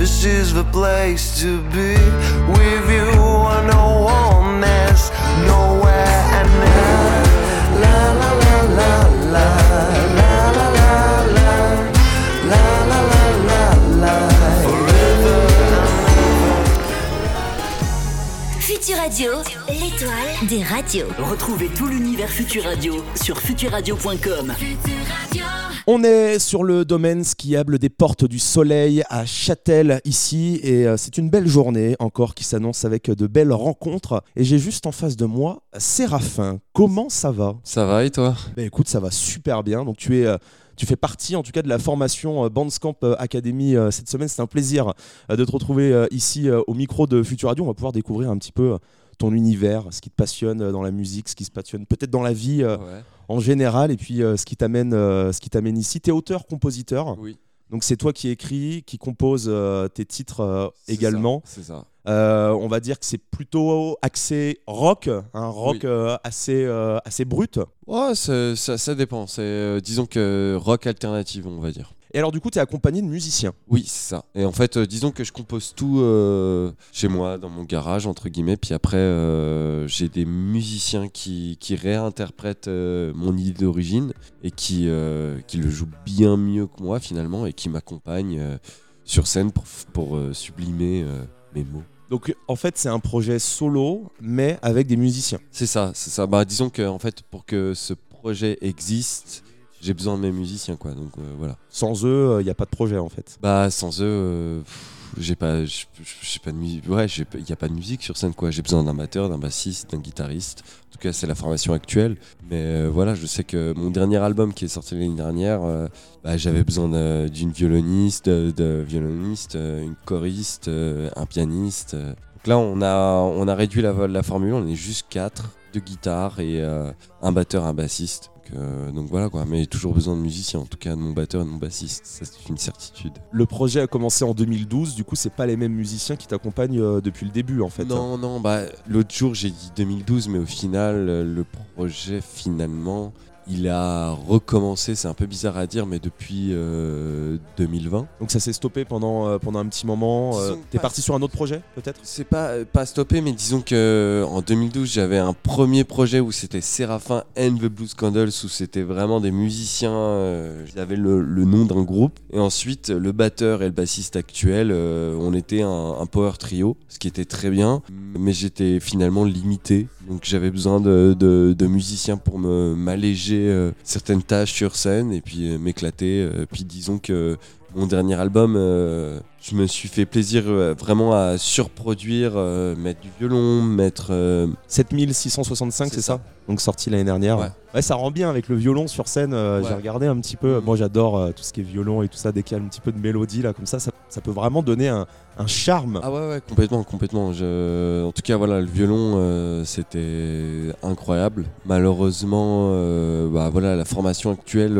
this is the place to be with you. I know one is nowhere and now. La la la la la la la la la la la la la la forever. Futur Radio, l'étoile des radios. Retrouvez tout l'univers Futur Radio sur futurradio.com. On est sur le domaine skiable des Portes du Soleil à Châtel ici et euh, c'est une belle journée encore qui s'annonce avec de belles rencontres et j'ai juste en face de moi Séraphin. Comment ça va? Ça va et toi? Ben écoute, ça va super bien. Donc tu es euh, tu fais partie en tout cas de la formation euh, Bandscamp Academy cette semaine. C'est un plaisir de te retrouver ici au micro de Futur Radio. On va pouvoir découvrir un petit peu ton univers, ce qui te passionne dans la musique, ce qui se passionne peut-être dans la vie Ouais. En général et puis euh, ce qui t'amène euh, ce qui t'amène ici. Tu es auteur-compositeur. Oui. Donc c'est toi qui écris, qui compose euh, tes titres également. C'est ça. Euh, on va dire que c'est plutôt axé rock, un rock Oui. euh, assez, euh, assez brut. Ouais, ça, ça, dépend. C'est, disons que rock alternative, on va dire. Et alors du coup, tu es accompagné de musiciens. Oui, c'est ça. Et en fait, euh, disons que je compose tout euh, chez moi, dans mon garage, entre guillemets. Puis après, euh, j'ai des musiciens qui, qui réinterprètent mon idée d'origine et qui, qui le jouent bien mieux que moi, finalement, et qui m'accompagnent sur scène pour, pour sublimer mes mots. Donc en fait, c'est un projet solo, mais avec des musiciens. C'est ça, c'est ça. Bah, disons que en fait, pour que ce projet existe, j'ai besoin de mes musiciens, quoi. Donc euh, voilà. Sans eux, il n'y a pas de projet en fait. Bah, sans eux, euh, j'ai pas, j'ai pas de musique. Ouais, il y a pas de musique sur scène, quoi. J'ai besoin d'un batteur, d'un bassiste, d'un guitariste. En tout cas, c'est la formation actuelle. Mais euh, voilà, je sais que mon dernier album qui est sorti l'année dernière, euh, bah, j'avais besoin d'une violoniste, de, violoniste, euh, une choriste, euh, un pianiste. euh. Donc là, on a, on a réduit la, la formule. On est juste quatre, deux guitares et euh, un batteur, un bassiste. Donc, euh, donc voilà quoi, mais j'ai toujours besoin de musiciens, en tout cas de mon batteur et de mon bassiste, ça c'est une certitude. Le projet a commencé en 2012, du coup, c'est pas les mêmes musiciens qui t'accompagnent euh, depuis le début en fait. Non, non, bah l'autre jour j'ai dit 2012, mais au final, le projet finalement, il a recommencé, c'est un peu bizarre à dire, mais depuis euh, 2020. Donc ça s'est stoppé pendant, euh, pendant un petit moment. euh, T'es parti sur un autre projet peut-être? C'est pas, euh, pas stoppé, mais disons que en 2012, j'avais un premier projet où c'était Séraphin and the Blues Candles, où c'était vraiment des musiciens, euh, avaient le, le nom d'un groupe. Et ensuite, le batteur et le bassiste actuel, euh, on était un, un power trio, ce qui était très bien, mais j'étais finalement limité. Donc j'avais besoin de, de- de musiciens pour me m'alléger euh, certaines tâches sur scène et puis euh, m'éclater. Euh, puis disons que mon dernier album, euh, je me suis fait plaisir euh, vraiment à surproduire, euh, mettre du violon, mettre. euh, 7665, c'est C'est ça, ça. Donc sorti l'année dernière. Ouais. Ouais, ça rend bien avec le violon sur scène. J'ai regardé un petit peu. Mhm. Moi, j'adore tout ce qui est violon et tout ça. Dès qu'il y a un petit peu de mélodie là, comme ça, ça, ça peut vraiment donner un, un charme. Ah ouais, ouais, complètement, complètement. Je... En tout cas, voilà, le violon, c'était incroyable. Malheureusement, bah, voilà, la formation actuelle,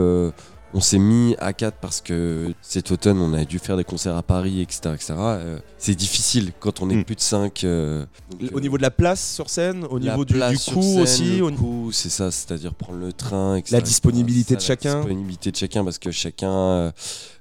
on s'est mis à 4 parce que cet automne, on a dû faire des concerts à Paris, etc. etc. Euh, c'est difficile quand on est Mm. plus de 5. Au niveau de la place sur scène, au niveau du, du coût aussi. au- coup, c'est ça, c'est-à-dire prendre le train, etc. La disponibilité de Ça, chacun. La disponibilité de chacun, parce que chacun. euh,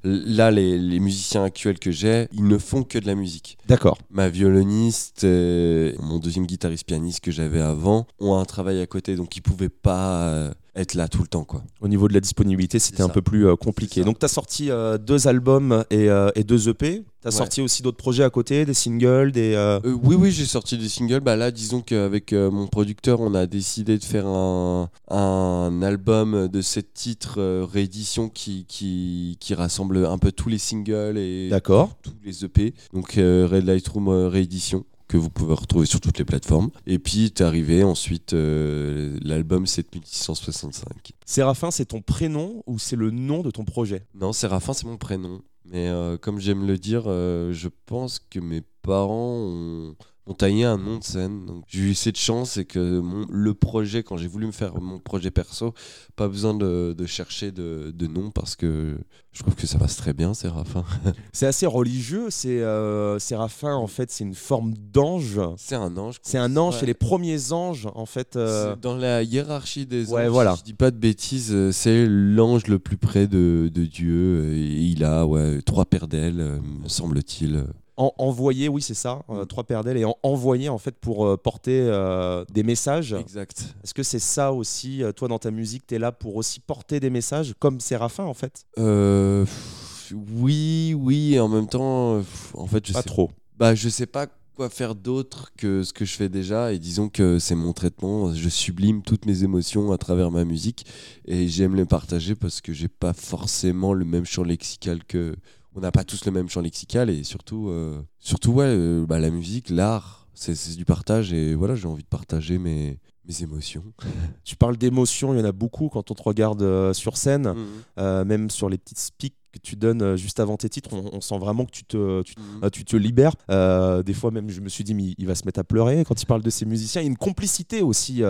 là, les, les musiciens actuels que j'ai, ils ne font que de la musique. D'accord. Ma violoniste, et mon deuxième guitariste pianiste que j'avais avant, ont un travail à côté, donc ils pouvaient pas euh, être là tout le temps, quoi. Au niveau de la disponibilité, c'était un peu plus euh, compliqué. Donc, tu as sorti euh, deux albums et, euh, et deux EP. Tu as Ouais. sorti aussi d'autres projets à côté, des singles, des. oui, oui, j'ai sorti des singles. Bah là, disons qu'avec mon producteur, on a décidé de faire un, un album de sept titres réédition qui, qui, qui rassemble un peu tous les singles et D'accord. tous les EP. Donc Red Lightroom euh, réédition que vous pouvez retrouver sur toutes les plateformes. Et puis est arrivé ensuite euh, l'album 7665. Séraphin, c'est ton prénom ou c'est le nom de ton projet? Non, Séraphin, c'est mon prénom. Mais euh, comme j'aime le dire, euh, je pense que mes parents ont, nom de scène. Donc j'ai eu cette chance et que mon- le projet, quand j'ai voulu me faire mon projet perso, pas besoin de, de chercher de, de nom parce que je trouve que ça passe très bien, Séraphin. C'est assez religieux. C'est euh, Séraphin, en fait, c'est une forme d'ange. C'est un ange. C'est un ange, c'est les premiers anges, en fait. euh, Dans la hiérarchie des Ouais, anges, voilà. si je dis pas de bêtises, euh, c'est l'ange le plus près de, de Dieu. Et il a ouais, trois paires d'ailes, euh, me semble-t-il. En, envoyer, oui, c'est ça, euh, Mm. trois paires d'ailes et en, envoyer en fait pour euh, porter euh, des messages. Exact. Est-ce que c'est ça aussi, toi dans ta musique, tu es là pour aussi porter des messages comme Séraphin en fait? Euh, pff, oui, oui, et en même temps, pff, en fait, je Pas sais trop. Bah, je sais pas quoi faire d'autre que ce que je fais déjà. Et disons que c'est mon traitement. Je sublime toutes mes émotions à travers ma musique. Et j'aime les partager parce que j'ai pas forcément le même champ lexical que. On n'a pas tous le même champ lexical. Et surtout, euh, surtout ouais, euh, bah, la musique, l'art, c'est du partage. Et voilà, j'ai envie de partager mes, mes émotions. Tu parles d'émotions, il y en a beaucoup quand on te regarde euh, sur scène, euh, même sur les petites speaks que tu donnes juste avant tes titres, on, on sent vraiment que tu te, tu, euh, tu te libères. Des fois même, je me suis dit, mais il va se mettre à pleurer quand il parle de ses musiciens. Il y a une complicité aussi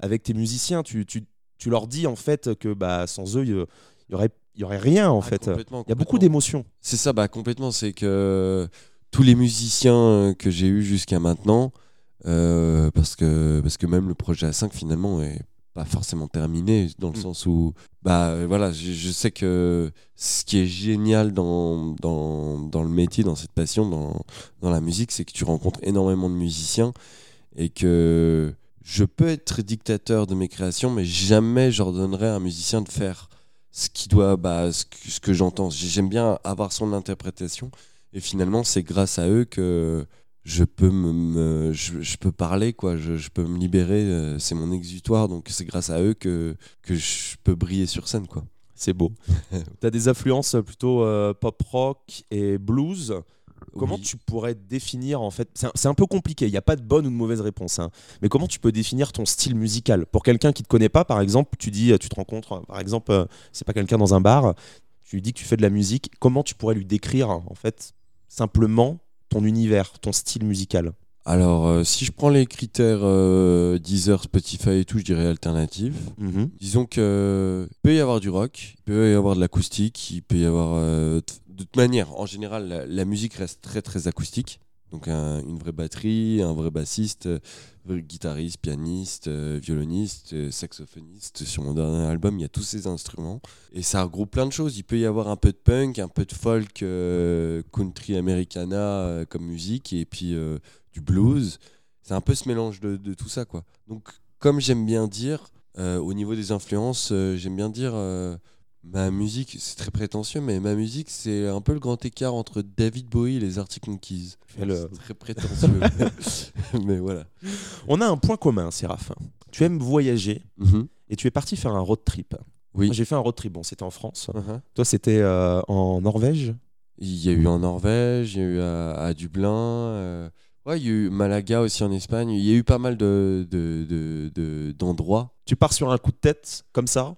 avec tes musiciens. Tu, tu, tu leur dis en fait que bah, sans eux, il y, aurait, il y aurait rien en Ah, fait. Il y a beaucoup d'émotions. C'est ça, bah complètement. C'est que tous les musiciens euh, que j'ai eus jusqu'à maintenant, euh, parce, que, parce que même le projet A5 finalement est pas forcément terminé, dans le Mm. sens où, bah voilà, je, je sais que ce qui est génial dans, dans, dans le métier, dans cette passion, dans, dans la musique, c'est que tu rencontres énormément de musiciens et que je peux être dictateur de mes créations, mais jamais j'ordonnerai à un musicien de faire ce qui doit, bah, ce que, que j'entends. J'aime bien avoir son interprétation, et finalement, c'est grâce à eux que je peux me, me- je, je peux parler, quoi. Je, je peux me libérer. euh, C'est mon exutoire, donc c'est grâce à eux que que je peux briller sur scène, quoi. C'est beau. tu as des influences plutôt euh, pop rock et blues. Comment Oui. tu pourrais définir en fait C'est un, c'est un peu compliqué, il n'y a pas de bonne ou de mauvaise réponse. hein. Mais comment tu peux définir ton style musical? Pour quelqu'un qui te connaît pas, par exemple, tu dis, tu te rencontres, par exemple, euh, c'est pas quelqu'un dans un bar, tu lui dis que tu fais de la musique. Comment tu pourrais lui décrire en fait simplement ton univers, ton style musical? Alors, euh, si je prends les critères euh, Deezer, Spotify et tout, je dirais alternative. Mhm. Disons que peut y avoir du rock, il peut y avoir de l'acoustique, il peut y avoir euh, de toute manière, en général, la, la musique reste très très acoustique. Donc un- une vraie batterie, un vrai bassiste, guitariste, pianiste, violoniste, saxophoniste. Sur mon dernier album, il y a tous ces instruments et ça regroupe plein de choses. Il peut y avoir un peu de punk, un peu de folk, country americana comme musique et puis du blues. C'est un peu ce mélange de, de tout ça quoi. Donc comme j'aime bien dire, euh, au niveau des influences, euh, j'aime bien dire euh, ma musique, c'est très prétentieux, mais ma musique, c'est un peu le grand écart entre David Bowie et les Arctic Monkeys. Fais-le. C'est très prétentieux. mais voilà. On a un point commun, Séraphin. Tu aimes voyager Mhm. et tu es parti faire un road trip. Oui. J'ai fait un road trip, bon, c'était en France. Mhm. Toi, c'était en Norvège? Il y a eu en Norvège, il y a eu à, à Dublin. Ouais, il y a eu Malaga aussi en Espagne. Il y a eu pas mal de, de, de- de- d'endroits. Tu pars sur un coup de tête, comme ça?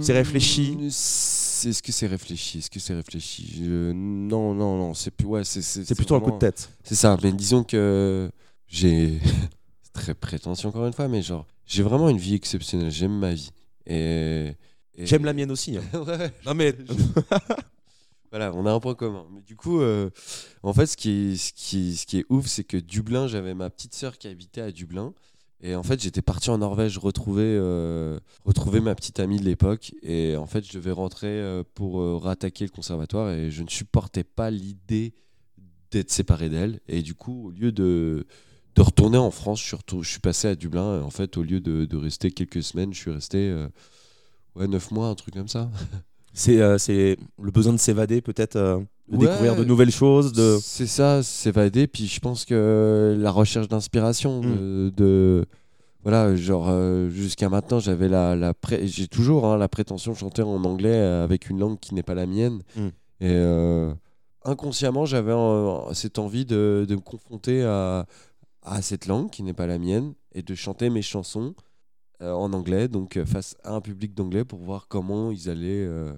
C'est réfléchi? Est-ce que c'est réfléchi? Est-ce que c'est réfléchi? Je- Non, non, non. C'est plus. Ouais, c'est. C'est plutôt un coup de tête. C'est ça, mais disons que j'ai. c'est très prétentieux encore une fois, mais genre, j'ai vraiment une vie exceptionnelle. J'aime ma vie. Et. et- J'aime la mienne aussi. hein. ouais. Non mais Voilà, on a un point commun. Mais du coup, euh, en fait, ce qui est, ouf, c'est que Dublin, j'avais ma petite sœur qui habitait à Dublin. Et en fait, j'étais parti en Norvège retrouver, euh, ma petite amie de l'époque. Et en fait, je devais rentrer euh, pour rattaquer le conservatoire. Et je ne supportais pas l'idée d'être séparé d'elle. Et du coup, au lieu de, retourner en France, je suis, je passé à Dublin. Et en fait, au lieu de, rester quelques semaines, je suis resté ouais, 9 mois, un truc comme ça. c'est euh, c'est le besoin de s'évader, peut-être, euh, de Ouais. découvrir de nouvelles choses. De... C'est ça, s'évader. Puis je pense que la recherche d'inspiration, Mm. de, de- voilà, genre euh, jusqu'à maintenant, j'avais la, la pré- j'ai toujours hein, la prétention de chanter en anglais avec une langue qui n'est pas la mienne. Mm. Et inconsciemment, j'avais cette envie de, de me confronter à, à cette langue qui n'est pas la mienne et de chanter mes chansons en anglais, donc euh, face à un public d'anglais pour voir comment ils allaient euh,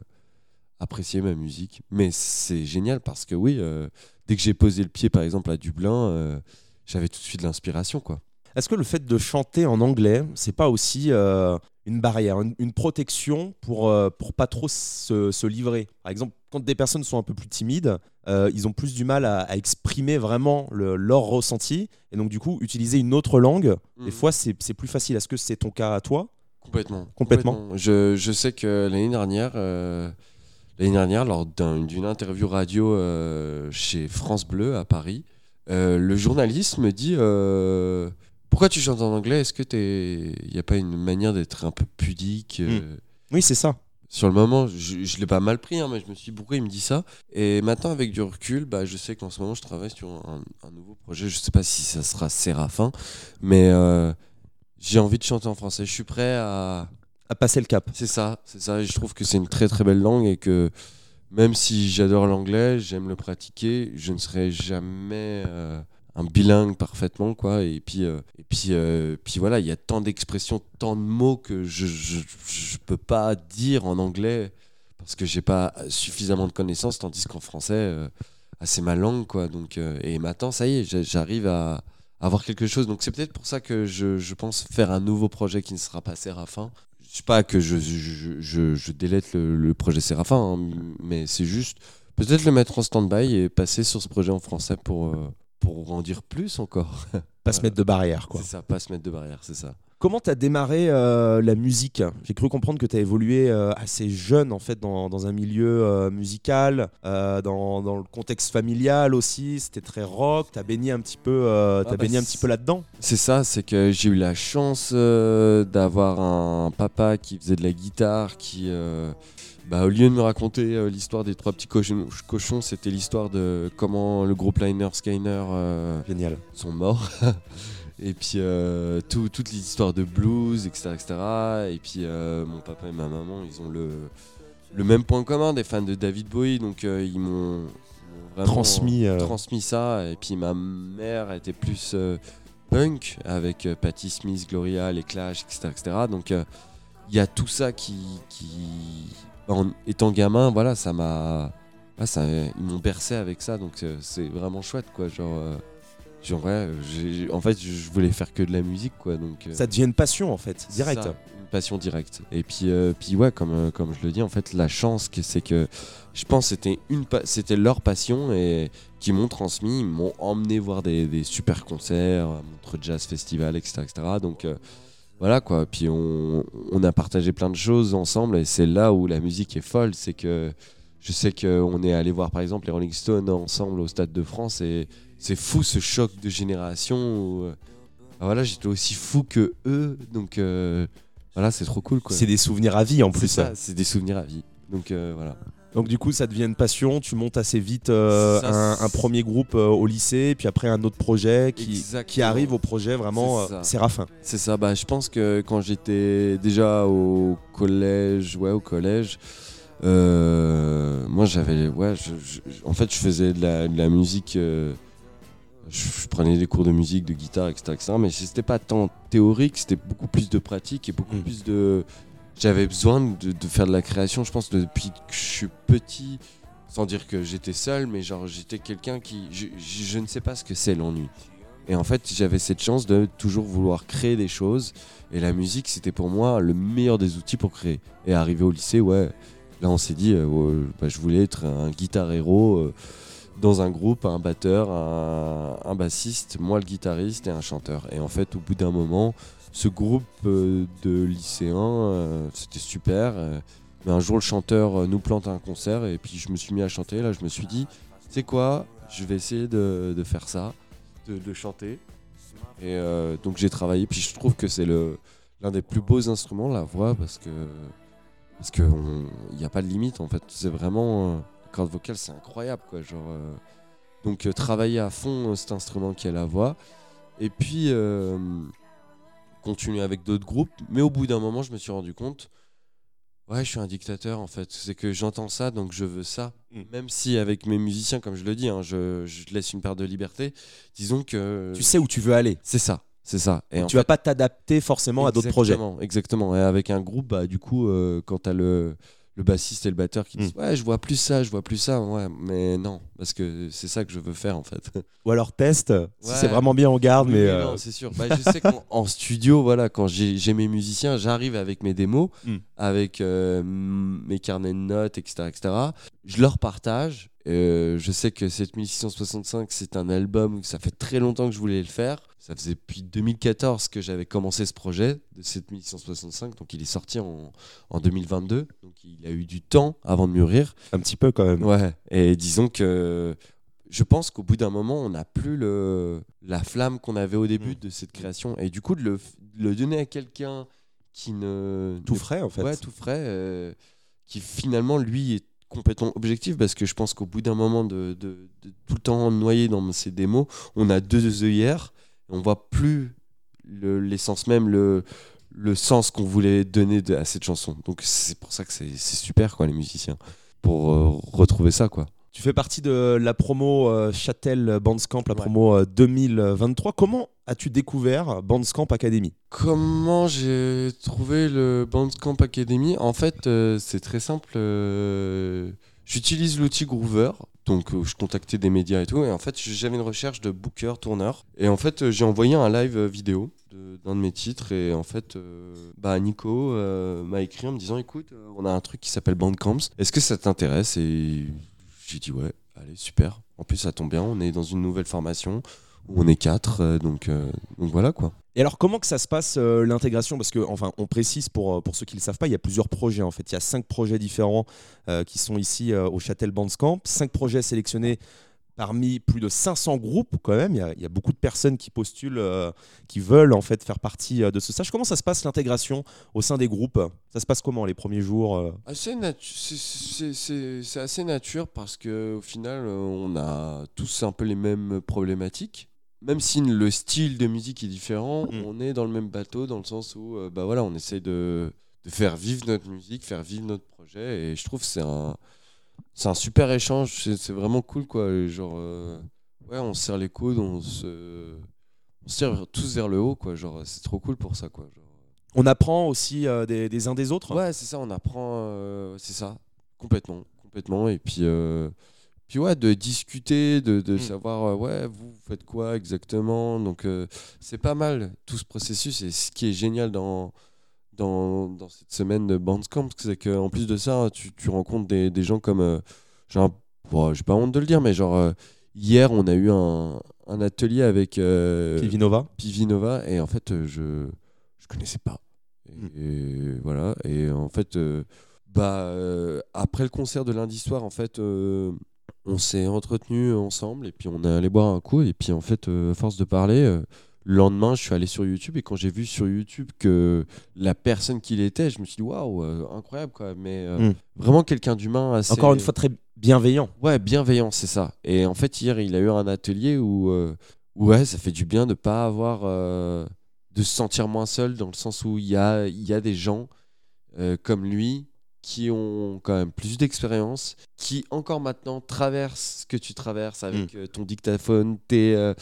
apprécier ma musique. Mais c'est génial parce que oui, euh, dès que j'ai posé le pied par exemple à Dublin, euh, j'avais tout de suite l'inspiration quoi. Est-ce que le fait de chanter en anglais, c'est pas aussi euh, une barrière, une, une protection pour, euh, pour pas trop se, se livrer Par exemple, quand des personnes sont un peu plus timides, euh, ils ont plus du mal à, à exprimer vraiment le- leur ressenti. Et donc, du coup, utiliser une autre langue, des fois, c'est plus facile. Est-ce que c'est ton cas à toi? Complètement. Complètement. Je, je sais que l'année dernière, euh, l'année dernière, lors d'un- d'une interview radio euh, chez France Bleu à Paris, euh, le journaliste me dit Pourquoi tu chantes en anglais? Est-ce que il n'y a pas une manière d'être un peu pudique euh, Oui, c'est ça. Sur le moment, je, je l'ai pas mal pris, hein, mais je me suis dit pourquoi il me dit ça? Et maintenant, avec du recul, bah, je sais qu'en ce moment, je travaille sur un, un nouveau projet. Je sais pas si ça sera Séraphin, mais euh, j'ai envie de chanter en français. Je suis prêt à. À passer le cap. C'est ça, c'est ça. Et je trouve que c'est une très très belle langue et que même si j'adore l'anglais, j'aime le pratiquer, je ne serai jamais euh, un bilingue parfaitement, quoi. Et puis, euh, et puis, euh, puis voilà, il y a tant d'expressions, tant de mots que je je, je peux pas dire en anglais parce que j'ai pas suffisamment de connaissances, tandis qu'en français, euh, ah, c'est ma langue, quoi. Donc, et maintenant, ça y est, j'a- j'arrive à avoir quelque chose. Donc c'est peut-être pour ça que je, je pense faire un nouveau projet qui ne sera pas Séraphin. Je sais pas que je, je, délète le, le projet Séraphin, hein, mais c'est juste peut-être le mettre en stand-by et passer sur ce projet en français pour, pour en dire plus encore. Pas se mettre de barrière, quoi. C'est ça, pas se mettre de barrière, c'est ça. Comment t'as démarré euh, la musique? J'ai cru comprendre que t'as évolué euh, assez jeune en fait dans, dans un milieu euh, musical, dans, dans le contexte familial aussi. C'était très rock. T'as baigné un petit peu, t'as bah, baigné un petit peu là-dedans? C'est ça, c'est que j'ai eu la chance d'avoir un papa qui faisait de la guitare, qui, bah, au lieu de me raconter euh, l'histoire des trois petits cochons, cochons, c'était l'histoire de comment le groupe Liner Skyner euh, Génial. sont morts. Et puis euh, tout- toute l'histoire de blues, etc. etc. Et puis euh, mon papa et ma maman, ils ont le, le même point commun, des fans de David Bowie, donc ils m'ont Transmis. transmis ça. Et puis ma mère était plus punk avec Patti Smith, Gloria, les Clash, etc. etc. Donc il y a tout ça qui, qui en étant gamin, voilà, ça m'a, ça, ils m'ont bercé avec ça. Donc euh, c'est vraiment chouette, quoi. Genre, euh, genre ouais, en fait, je voulais faire que de la musique, quoi. Donc euh, ça devient une passion en fait, direct. ça, une passion directe. Et puis, euh, puis ouais, comme, comme je le dis, en fait, la chance, que c'est que je pense c'était une c'était leur passion et qui m'ont transmis, ils m'ont emmené voir des, des super concerts, à Montreux Jazz Festival, etc. etc. Donc euh, voilà quoi. Puis on, on a partagé plein de choses ensemble et c'est là où la musique est folle. C'est que je sais qu'on est allé voir par exemple les Rolling Stones ensemble au Stade de France et c'est fou ce choc de génération où euh, voilà, j'étais aussi fou que eux. Donc euh, voilà, c'est trop cool quoi. C'est des souvenirs à vie en plus. ça, c'est des souvenirs à vie. Donc euh, voilà. Donc du coup, ça devient une passion. Tu montes assez vite euh, Ça, un, premier groupe euh, au lycée, puis après un autre projet qui, arrive au projet vraiment C'est euh. Séraphin. C'est ça, bah, je pense que quand j'étais déjà au collège, ouais, au collège, moi j'avais, ouais, je- je- en fait je faisais de la, de la musique, je, je prenais des cours de musique, de guitare, etc. etc. mais c'était pas tant théorique, c'était beaucoup plus de pratique et beaucoup Mm. plus de. J'avais besoin de, faire de la création, je pense, depuis que je suis petit, sans dire que j'étais seul, mais genre j'étais quelqu'un qui. Je, ne sais pas ce que c'est l'ennui. Et en fait, j'avais cette chance de toujours vouloir créer des choses. Et la musique, c'était pour moi le meilleur des outils pour créer. Et arrivé au lycée, ouais, là on s'est dit, euh, bah, je voulais être un guitar héros euh, dans un groupe, un batteur, un bassiste, moi le guitariste et un chanteur. Et en fait, au bout d'un moment, ce groupe euh, de lycéens, euh, c'était super. euh, mais un jour, le chanteur nous plante un concert et puis je me suis mis à chanter. Là, je me suis dit, c'est quoi Je vais essayer de, faire ça, de, chanter. Et donc j'ai travaillé. Puis je trouve que c'est l'un des plus beaux instruments, la voix, parce que parce que il n'y a pas de limite en fait. C'est vraiment la corde vocale, c'est incroyable quoi. Genre donc travailler à fond cet instrument qui est la voix. Et puis continuer avec d'autres groupes. Mais au bout d'un moment, je me suis rendu compte. Ouais, je suis un dictateur en fait. C'est que j'entends ça, donc je veux ça. Mm. Même si avec mes musiciens, comme je le dis, hein, je, je laisse une part de liberté. Disons que Tu sais où tu veux aller. c'est ça, c'est ça. Et en tu vas pas t'adapter forcément à d'autres projets. Exactement, Exactement. Et avec un groupe, bah, du coup, euh, quand t'as le, le bassiste et le batteur qui disent Mm. Ouais, je vois plus ça, je vois plus ça. Ouais, mais non, parce que c'est ça que je veux faire en fait. Ou alors test, si c'est vraiment bien en garde, Oui, mais euh, non, c'est sûr. Bah, je sais qu'en en studio, voilà, quand j'ai mes musiciens, j'arrive avec mes démos, Mm. avec euh, mes carnets de notes, etc., etc. je leur partage. Euh, je sais que 7665, c'est un album, ça fait très longtemps que je voulais le faire. Ça faisait depuis 2014 que j'avais commencé ce projet de 7665, donc il est sorti en, en 2022. Donc il a eu du temps avant de mûrir. Un petit peu quand même. Ouais, et disons que je pense qu'au bout d'un moment, on n'a plus le, la flamme qu'on avait au début Mm. de cette création. Et du coup, de le, de le donner à quelqu'un qui ne. Tout ne- frais en fait. Ouais, tout frais, euh, qui finalement, lui, est complètement objectif parce que je pense qu'au bout d'un moment de, de- de tout le temps noyé dans ces démos, on a deux œillères, on voit plus le- l'essence même, le, le sens qu'on voulait donner de- à cette chanson. Donc c'est pour ça que c'est super, quoi, les musiciens, pour euh, retrouver ça, quoi. Tu fais partie de la promo euh, Châtel Bandscamp, la Ouais. promo euh, 2023. Comment as-tu découvert Bandscamp Academy Comment j'ai trouvé le Bandcamp Academy En fait, euh, c'est très simple. euh, J'utilise l'outil Groover. Donc, euh, je contactais des médias et tout. Et en fait, j'avais une recherche de booker, tourneur. Et en fait, euh, j'ai envoyé un live euh, vidéo d'un de, mes titres. Et en fait, bah, Nico m'a écrit en me disant Écoute, on a un truc qui s'appelle Bandcamps. Est-ce que ça t'intéresse? Et j'ai dit Ouais, allez, super. En plus, ça tombe bien. On est dans une nouvelle formation où on est quatre. euh, donc, euh, donc voilà quoi. Et alors, comment que ça se passe euh, l'intégration? Parce que, enfin, on précise pour, pour ceux qui ne le savent pas, il y a plusieurs projets en fait. Il y a cinq projets différents euh, qui sont ici euh, au Châtel Bandscamp. Cinq projets sélectionnés parmi plus de 500 groupes quand même. Il y a, il y a beaucoup de personnes qui postulent, euh, qui veulent en fait faire partie euh, de ce stage. Comment ça se passe l'intégration au sein des groupes? Ça se passe comment les premiers jours euh? Natu- c'est- c'est- c'est c'est assez nature parce que au final on a tous un peu les mêmes problématiques. Même si le style de musique est différent, Mm. on est dans le même bateau dans le sens où euh, bah voilà, on essaie de, de faire vivre notre musique, faire vivre notre projet et je trouve que c'est un c'est un super échange, c'est vraiment cool quoi, genre euh, ouais, on se serre les coudes, on se on se tire tous vers le haut quoi, genre c'est trop cool pour ça quoi, genre. On apprend aussi euh, des, des uns des autres? Ouais, c'est ça, on apprend, euh, c'est ça, complètement, complètement. Et puis, euh, puis ouais, de discuter, de, de Mm. savoir, euh, ouais, vous, faites quoi exactement? Donc, euh, c'est pas mal tout ce processus. Et ce qui est génial dans, dans, dans cette semaine de Bandcamp, c'est qu'en plus de ça, tu, tu rencontres des, des gens comme, euh, genre, bon, j'ai pas honte de le dire, mais genre, euh, hier, on a eu un, un atelier avec Pivinova Pivinova et en fait je je connaissais pas et, Mm. et voilà et en fait bah après le concert de lundi soir en fait on s'est entretenu ensemble et puis on est allé boire un coup et puis en fait euh, à force de parler euh, le lendemain je suis allé sur YouTube et quand j'ai vu sur YouTube que la personne qu'il était je me suis dit waouh euh, incroyable quoi mais euh, Mm. vraiment quelqu'un d'humain assez Encore une fois, très bienveillant. Ouais, bienveillant, c'est ça. Et en fait, hier, il a eu un atelier où, ouais, ça fait du bien de pas avoir, de se sentir moins seul, dans le sens où il y a, il y a des gens comme lui qui ont quand même plus d'expérience, qui encore maintenant traversent ce que tu traverses avec euh, ton dictaphone, tes, euh,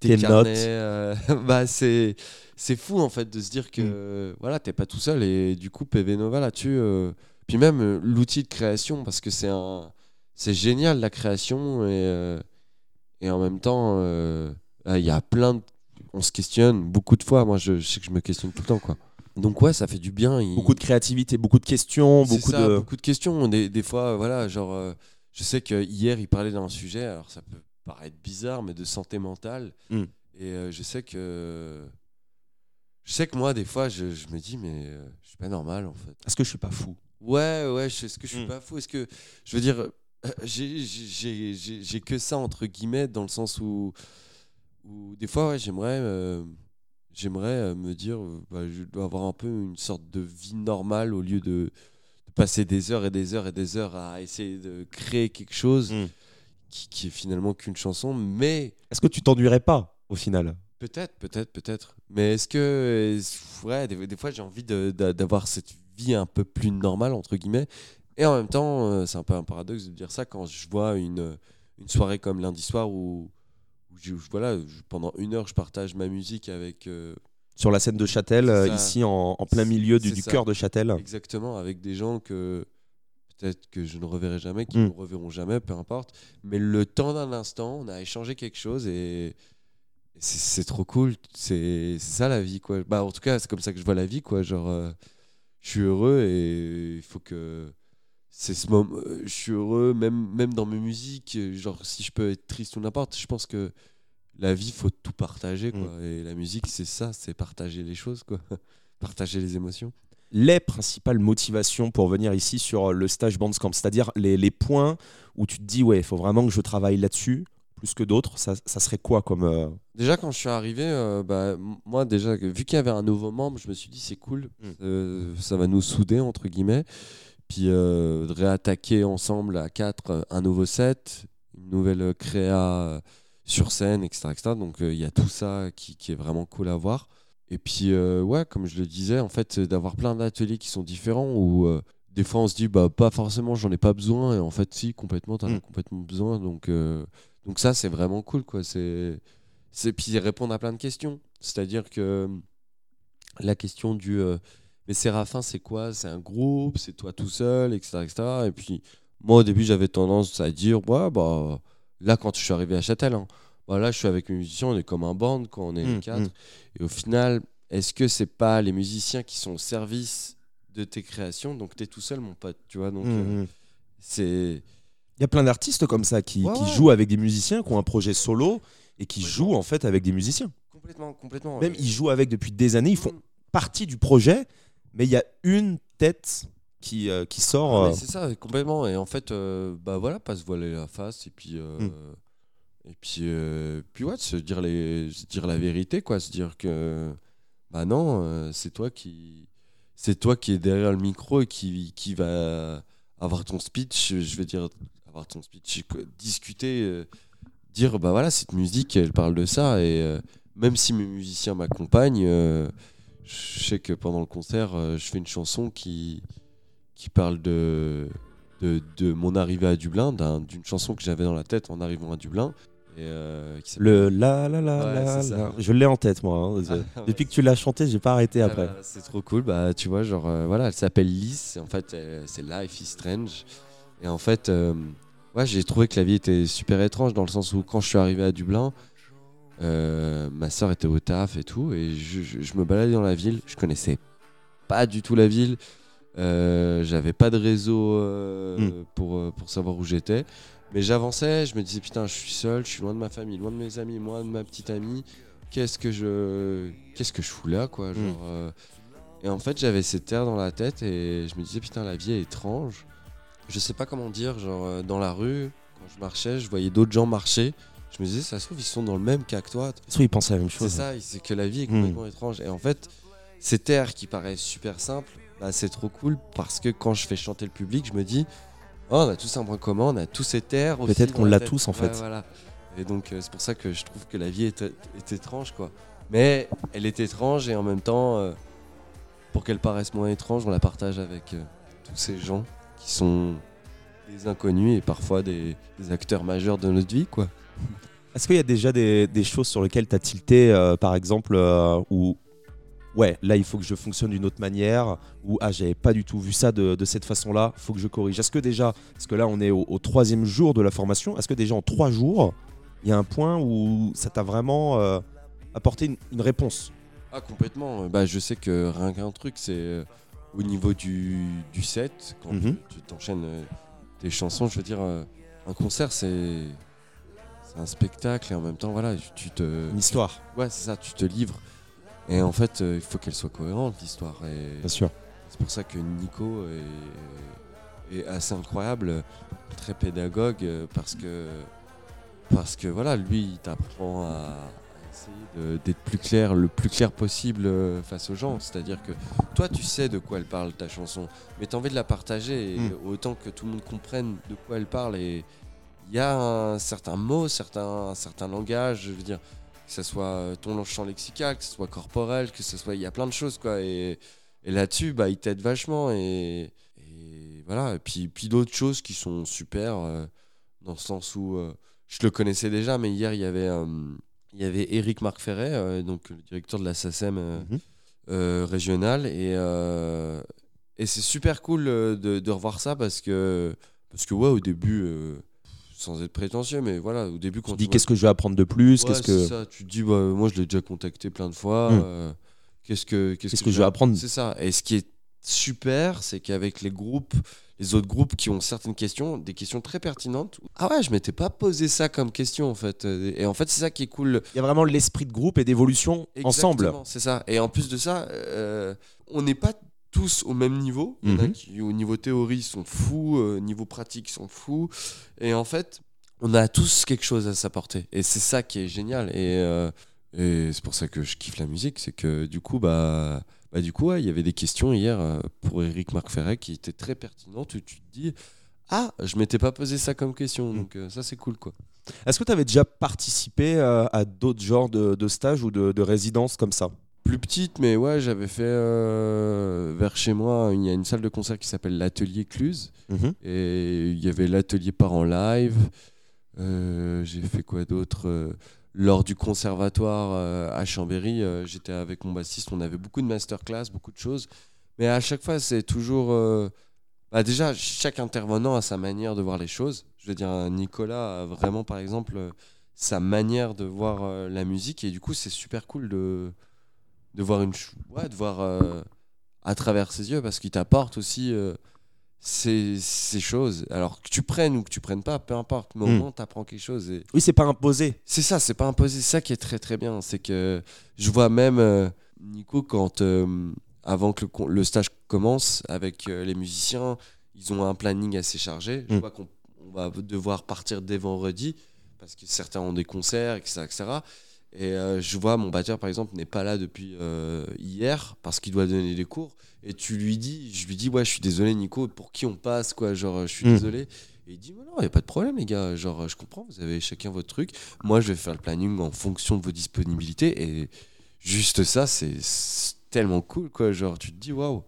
tes, Tes carnets. notes. euh, bah, c'est, c'est fou en fait de se dire que euh, voilà, t'es pas tout seul. Et du coup, PV Nova là-dessus, euh, puis même l'outil de création, parce que c'est un c'est génial la création et, et en même temps il y a plein de on se questionne beaucoup de fois moi je, je sais que je me questionne tout le temps quoi donc ouais ça fait du bien il- Beaucoup de créativité, beaucoup de questions, beaucoup ça, de. beaucoup de questions des, des fois voilà genre euh, je sais que hier il parlait d'un sujet alors ça peut paraître bizarre mais de santé mentale Mm. et euh, je sais que je sais que moi des fois je, je me dis mais euh, je suis pas normal en fait Est-ce que je suis pas fou? Ouais, ouais, est-ce que je suis Mm. pas fou? Est-ce que, je veux dire, euh, j'ai- que ça, entre guillemets, dans le sens où, où des fois, ouais, j'aimerais euh, j'aimerais euh, me dire, euh, bah, je dois avoir un peu une sorte de vie normale au lieu de, de passer des heures et des heures et des heures à essayer de créer quelque chose Mm. qui, qui est finalement qu'une chanson, mais Est-ce que tu t'ennuierais pas au final? Peut-être, peut-être, peut-être. Mais est-ce que. Ouais, des, des fois, j'ai envie d'avoir cette vie un peu plus normale, entre guillemets. Et en même temps, euh, c'est un peu un paradoxe de dire ça quand je vois une, une soirée comme lundi soir où je, voilà, je- pendant une heure, je partage ma musique avec. euh, Sur la scène de Châtel, euh, ici en, en plein milieu du, du cœur de Châtel. exactement, avec des gens que. Peut-être que je ne reverrai jamais, qui Mm. ne me reverront jamais, peu importe. Mais le temps d'un instant, on a échangé quelque chose et. C'est trop cool, c'est c'est ça la vie quoi. Bah en tout cas c'est comme ça que je vois la vie quoi. Genre euh, je suis heureux et il faut que c'est ce moment. euh, Je suis heureux, même, même dans mes musiques. euh, Genre, si je peux être triste ou n'importe, je pense que la vie, faut tout partager. Quoi. Et la musique, c'est ça, c'est partager les choses, quoi. partager les émotions. les principales motivations pour venir ici sur le stage Bandcamp C'est-à-dire les, les points où tu te dis, ouais, il faut vraiment que je travaille là-dessus, plus que d'autres. Ça, ça serait quoi comme. euh, Déjà, quand je suis arrivé, euh, bah, moi, déjà, vu qu'il y avait un nouveau membre, je me suis dit, c'est cool, Mm. euh, ça va nous souder, entre guillemets. Puis euh, de réattaquer ensemble à quatre euh, un nouveau set, une nouvelle euh, créa euh, sur scène, etc. etc. Donc euh, il y a tout ça qui, qui est vraiment cool à voir. Et puis, euh, ouais, comme je le disais, en fait, euh, d'avoir plein d'ateliers qui sont différents où euh, des fois on se dit, bah, pas forcément, j'en ai pas besoin. Et en fait, si, complètement, t'en as Mm. complètement besoin. Donc, euh, donc ça, c'est vraiment cool, quoi. C'est c'est puis répondre à plein de questions. C'est-à-dire que euh, la question du euh, mais Séraphin, c'est quoi? C'est un groupe C'est toi tout seul, etc., etc. Et puis moi, au début, j'avais tendance à dire ouais, bah là, quand je suis arrivé à Châtel, hein, bah, là, je suis avec mes musiciens, on est comme un band quand on est les Mm, quatre. mm. Et au final, est-ce que c'est pas les musiciens qui sont au service de tes créations? Donc t'es tout seul, mon pote, tu vois? Donc mm, euh, mm. c'est Il y a plein d'artistes comme ça qui, Ouais, qui ouais. jouent avec des musiciens, qui ont un projet solo et qui jouent en fait avec des musiciens. complètement, complètement. Même ils jouent avec depuis des années, ils font partie du projet, mais il y a une tête qui, euh, qui sort. Ah, euh, c'est ça, complètement. Et en fait, euh, bah voilà, pas se voiler la face et puis. euh, Mm. Et puis, puis ouais, se dire, les, se dire la vérité, quoi. Se dire que. Bah non, c'est toi qui. C'est toi qui est derrière le micro et qui, qui va avoir ton speech, je vais dire, avoir ton speech, discuter, dire, bah voilà, cette musique, elle parle de ça. Et même si mes musiciens m'accompagnent, je sais que pendant le concert, euh, je fais une chanson qui, qui parle de, de, de mon arrivée à Dublin, d'un- d'une chanson que j'avais dans la tête en arrivant à Dublin. Et, euh, qui Le la la la Ouais, la. Je l'ai en tête moi. hein. Ah, ouais, Depuis que tu l'as chanté, j'ai pas arrêté Ah après. bah, c'est trop cool. Bah, tu vois, genre, euh, voilà, elle s'appelle Liz. En fait, c'est Life is Strange. Et en fait, euh, ouais, j'ai trouvé que la vie était super étrange dans le sens où quand je suis arrivé à Dublin, euh, ma soeur était au taf et tout. Et je, je- je me baladais dans la ville. Je connaissais pas du tout la ville. Euh, J'avais pas de réseau euh, Mm. pour, pour savoir où j'étais. Mais j'avançais, je me disais putain, je suis seul, je suis loin de ma famille, loin de mes amis, loin de ma petite amie. Qu'est-ce que je qu'est-ce que je fous là quoi, genre, euh, Et en fait, j'avais cette terre dans la tête et je me disais putain, la vie est étrange. Je sais pas comment dire, genre dans la rue, quand je marchais, je voyais d'autres gens marcher. Je me disais ça se trouve ils sont dans le même cas que toi. Ils pensent la même C'est chose. ça, c'est que la vie est Mm. complètement étrange. Et en fait, ces terres qui paraissent super simples, bah, c'est trop cool parce que quand je fais chanter le public, je me dis, oh, on a tous un point commun, on a tous ces terres. Peut-être qu'on la tous, en Ouais, fait. voilà. Et donc, euh, c'est pour ça que je trouve que la vie est, est étrange, quoi. Mais elle est étrange et en même temps, euh, pour qu'elle paraisse moins étrange, on la partage avec euh, tous ces gens qui sont des inconnus et parfois des, des acteurs majeurs de notre vie, quoi. Est-ce qu'il y a déjà des, des choses sur lesquelles tu as tilté, euh, par exemple, euh, où ouais, là il faut que je fonctionne d'une autre manière, ou ah, j'avais pas du tout vu ça de, de cette façon-là, faut que je corrige. Est-ce que déjà, parce que là on est au, au troisième jour de la formation, est-ce que déjà en trois jours, il y a un point où ça t'a vraiment euh, apporté une, une réponse? Ah complètement. Bah, je sais que rien qu'un truc, c'est euh, au niveau du, du set, quand Mhm. tu- tu t'enchaînes tes chansons, je veux dire, un concert, c'est c'est un spectacle et en même temps, voilà, tu te... Une histoire, Ouais, c'est ça, tu te livres. Et en fait, euh, il faut qu'elle soit cohérente, l'histoire. Bien sûr. c'est pour ça que Nico est, est assez incroyable, très pédagogue, euh, parce que, parce que voilà, lui, il t'apprend à, essayer d'être plus clair, le plus clair possible euh, face aux gens. C'est-à-dire que toi, tu sais de quoi elle parle, ta chanson, mais tu as envie de la partager, et Mm. autant que tout le monde comprenne de quoi elle parle. Et il y a un certain mot, certain, un certain langage, je veux dire que ce soit euh, ton champ lexical, que ce soit corporel, que ce soit. Il y a plein de choses, quoi. Et, et là-dessus, bah, il t'aide vachement. Et, et voilà. Et puis, puis d'autres choses qui sont super, euh, dans le sens où euh, je le connaissais déjà, mais hier, il y avait, euh, il y avait Eric Marc Ferret, donc le directeur de la SACEM euh, régionale. Et, et c'est super cool de, de revoir ça parce que, parce que ouais, au début. Sans être prétentieux, mais voilà, au début, quand Tu dis vois- qu'est-ce que je vais apprendre de plus, Ouais, qu'est-ce que ça. Tu te dis, bah, moi je l'ai déjà contacté plein de fois. Hmm. euh, qu'est-ce que, Qu'est-ce que je vais apprendre C'est ça. Et ce qui est super, c'est qu'avec les groupes, les autres groupes qui ont certaines questions, des questions très pertinentes. Ah ouais, je m'étais pas posé ça comme question en fait. Et en fait, c'est ça qui est cool. Il y a vraiment l'esprit de groupe et d'évolution ensemble. C'est ça. Et en plus de ça, euh, on n'est pas tous au même niveau. Il y en a Mhm. qui, au niveau théorie, sont fous, euh, niveau pratique, sont fous. Et en fait, on a tous quelque chose à s'apporter. Et c'est ça qui est génial. Et, euh, et c'est pour ça que je kiffe la musique. C'est que du coup, bah, bah du coup, ouais, il y avait des questions hier euh, pour Eric Marc Ferret qui étaient très pertinentes. Où tu te dis, ah, je m'étais pas posé ça comme question. Donc euh, ça, c'est cool, quoi. Est-ce que tu avais déjà participé à d'autres genres de, de stages ou de, de résidences comme ça? Plus petite, mais ouais, j'avais fait euh, vers chez moi, il y a une salle de concert qui s'appelle l'Atelier Cluse. Et il y avait l'Atelier Part en live. Euh, J'ai fait quoi d'autre Euh, Lors du conservatoire à Chambéry, j'étais avec mon bassiste, on avait beaucoup de masterclass, beaucoup de choses. Mais à chaque fois, c'est toujours. bah déjà, chaque intervenant a sa manière de voir les choses. Je veux dire, Nicolas a vraiment, par exemple, sa manière de voir la musique. Et du coup, c'est super cool de, de voir une ouais, de voir euh, à travers ses yeux parce qu'il t'apporte aussi euh, ces, ces choses alors que tu prennes ou que tu prennes pas peu importe mais au Mm. moins t'apprends quelque chose et Oui, c'est pas imposé. c'est ça c'est pas imposé c'est ça qui est très très bien c'est que je vois même euh, Nico quand avant que le, le stage commence avec les musiciens ils ont un planning assez chargé je Mm. vois qu'on on va devoir partir dès vendredi parce que certains ont des concerts etc etc et euh, je vois mon batteur par exemple n'est pas là depuis euh, hier parce qu'il doit donner des cours et tu lui dis je lui dis ouais je suis désolé Nico pour qui on passe quoi genre je suis Mm. désolé et il dit non il y a pas de problème les gars genre je comprends vous avez chacun votre truc moi je vais faire le planning en fonction de vos disponibilités et juste ça c'est tellement cool quoi genre tu te dis waouh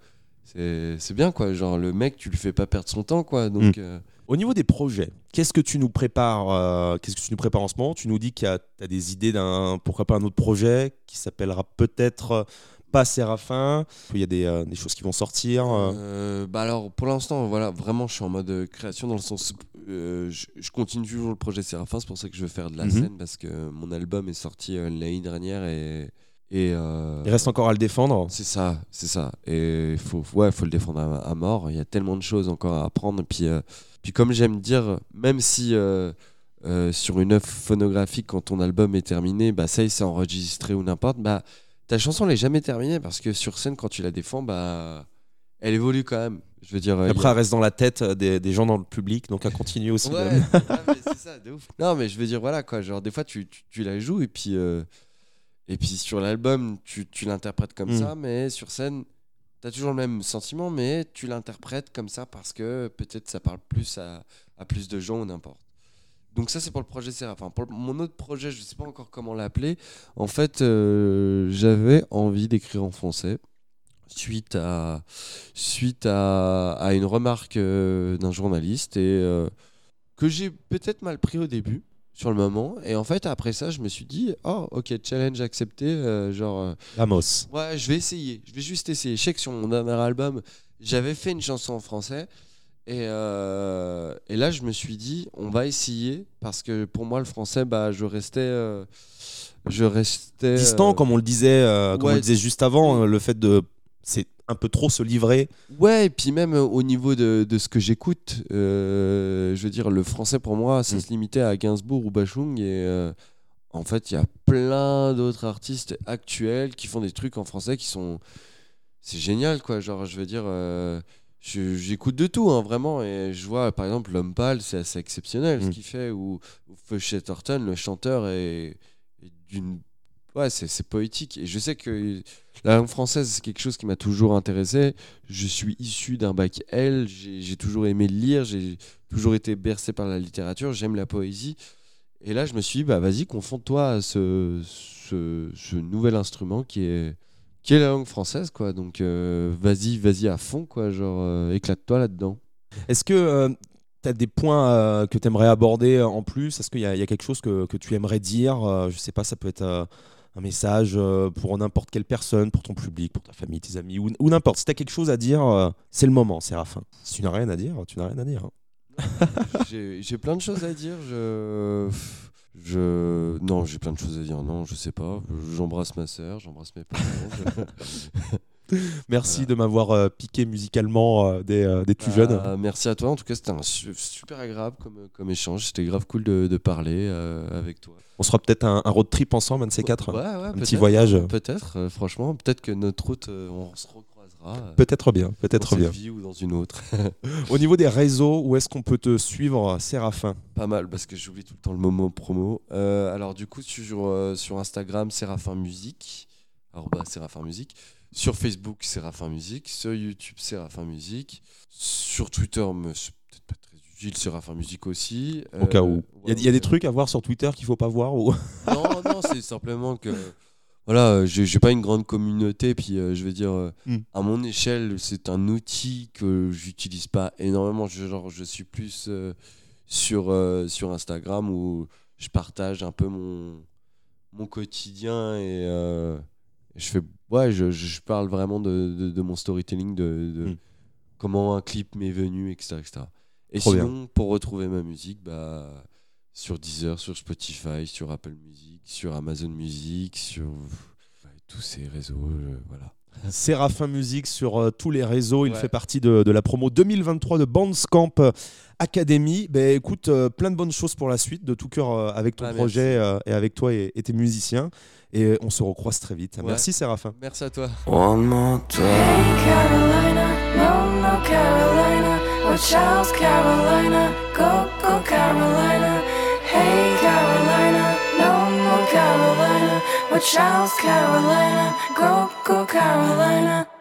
c'est c'est bien quoi genre le mec tu lui fais pas perdre son temps quoi donc Mm. euh, Au niveau des projets, qu'est-ce que tu nous prépares euh, Qu'est-ce que tu nous prépares en ce moment? Tu nous dis qu'il y a as des idées d'un pourquoi pas un autre projet qui s'appellera peut-être euh, pas Séraphin. Il y a des, euh, des choses qui vont sortir. euh. Bah alors pour l'instant voilà vraiment je suis en mode création dans le sens je, je continue toujours le projet Séraphin c'est pour ça que je veux faire de la Mhm. scène parce que mon album est sorti l'année dernière et et euh, Il reste encore à le défendre. c'est ça c'est ça et il faut ouais faut le défendre à, à mort il y a tellement de choses encore à apprendre puis euh, puis comme j'aime dire même si euh, sur une œuvre phonographique quand ton album est terminé bah ça c'est enregistré ou n'importe bah ta chanson elle est jamais terminée parce que sur scène quand tu la défends bah elle évolue quand même je veux dire a- Après, elle reste dans la tête des, des gens dans le public, donc elle continue aussi. Ouais, c'est ça, de ouf. Non, mais je veux dire, voilà, quoi. Genre, des fois, tu, tu, tu la joues et puis, et puis sur l'album, tu, tu l'interprètes comme Mm. ça, mais sur scène, t'as toujours le même sentiment, mais tu l'interprètes comme ça parce que peut-être ça parle plus à, à plus de gens ou n'importe. Donc, ça, c'est pour le projet Séraphin. Pour le- mon autre projet, je sais pas encore comment l'appeler. En fait, euh, j'avais envie d'écrire en français suite à, suite à, à une remarque euh, d'un journaliste et euh, que j'ai peut-être mal pris au début sur le moment. Et en fait après ça je me suis dit oh ok challenge accepté euh, genre euh, Amos. ouais je vais essayer. Je vais juste essayer. Je sais que sur mon dernier album j'avais fait une chanson en français. Et, euh, et là je me suis dit on va essayer. Parce que pour moi le français bah je restais euh, je restais Distant, comme on le disait, comme on le disait juste avant, le fait de. C'est un peu trop se livrer. Ouais, et puis même euh, au niveau de, de ce que j'écoute, euh, je veux dire, le français pour moi, ça Mm. se limitait à Gainsbourg ou Bachung. Et euh, en fait, il y a plein d'autres artistes actuels qui font des trucs en français qui sont. C'est génial, quoi. Genre, je veux dire, euh, j'écoute de tout, hein, vraiment. Et je vois, par exemple, L'Homme Pâle, c'est assez exceptionnel ce Mm. qu'il fait. Ou, Feu Chatterton, le chanteur, est, est d'une. Ouais, c'est poétique. Et je sais que la langue française, c'est quelque chose qui m'a toujours intéressé. Je suis issu d'un bac L, j'ai toujours aimé lire, j'ai toujours été bercé par la littérature, j'aime la poésie. Et là, je me suis dit, bah vas-y, confonde-toi à ce, ce, nouvel instrument qui est, qui est la langue française, quoi. Donc, euh, vas-y, vas-y à fond, quoi. Genre, euh, éclate-toi là-dedans. Est-ce que tu as des points euh, que tu aimerais aborder euh, en plus? Est-ce qu'il y, y a quelque chose que, que tu aimerais dire? Euh, Je sais pas, ça peut être euh, un message euh, pour n'importe quelle personne, pour ton public, pour ta famille, tes amis, ou, n'importe. Si tu as quelque chose à dire, euh, c'est le moment, Séraphin. Si tu n'as rien à dire, tu n'as rien à dire. hein. J'ai j'ai plein de choses à dire. Je. Je... Non, j'ai plein de choses à dire. Non, je sais pas. J'embrasse ma sœur, j'embrasse mes parents. Merci Voilà. de m'avoir euh, piqué musicalement euh, des, euh, des plus jeunes. Euh, merci à toi. En tout cas, c'était un su- super agréable comme, comme échange. C'était grave cool de, de parler euh, avec toi. On sera peut-être un, un road trip ensemble, un de ces quatre. Ouais, ouais, un petit voyage. Peut-être, euh, franchement. Peut-être que notre route, euh, on se recroisera. euh, Peut-être bien, dans peut-être bien. vie ou dans une autre. Au niveau des réseaux, où est-ce qu'on peut te suivre, Séraphin? Pas mal parce que j'oublie tout le temps le moment promo. Euh, alors du coup sur, euh, sur Instagram Séraphin Musique, alors bah Séraphin Musique. Sur Facebook Séraphin Musique, sur YouTube Séraphin Musique, sur Twitter c'est peut-être pas très utile Séraphin Musique aussi. Au cas où. Il y a, il y a des trucs à voir sur Twitter qu'il faut pas voir ou... Non non c'est simplement que voilà euh, j'ai pas une grande communauté puis euh, je veux dire euh, Hmm. à mon échelle c'est un outil que j'utilise pas énormément je, genre je suis plus euh, sur euh, sur Instagram où je partage un peu mon mon quotidien et euh, je fais ouais je, je parle vraiment de, de, de mon storytelling de, de Hmm. comment un clip m'est venu etc etc et Trop bien. sinon pour retrouver ma musique bah sur Deezer sur Spotify sur Apple Music sur Amazon Music sur ouais, tous ces réseaux euh, voilà Séraphin Musique sur euh, tous les réseaux. Il Ouais. fait partie de, de la promo 2023 de Bandscamp euh, Academy. Ben, écoute, euh, plein de bonnes choses pour la suite, de tout cœur euh, avec ton Ah, projet euh, et avec toi et, et tes musiciens. Et on se recroise très vite. Ouais. Merci Séraphin. merci à toi One more time. Hey Carolina, no, no Carolina, out Carolina, go, go Carolina. Hey no Carolina, watch out Carolina, go, go Carolina.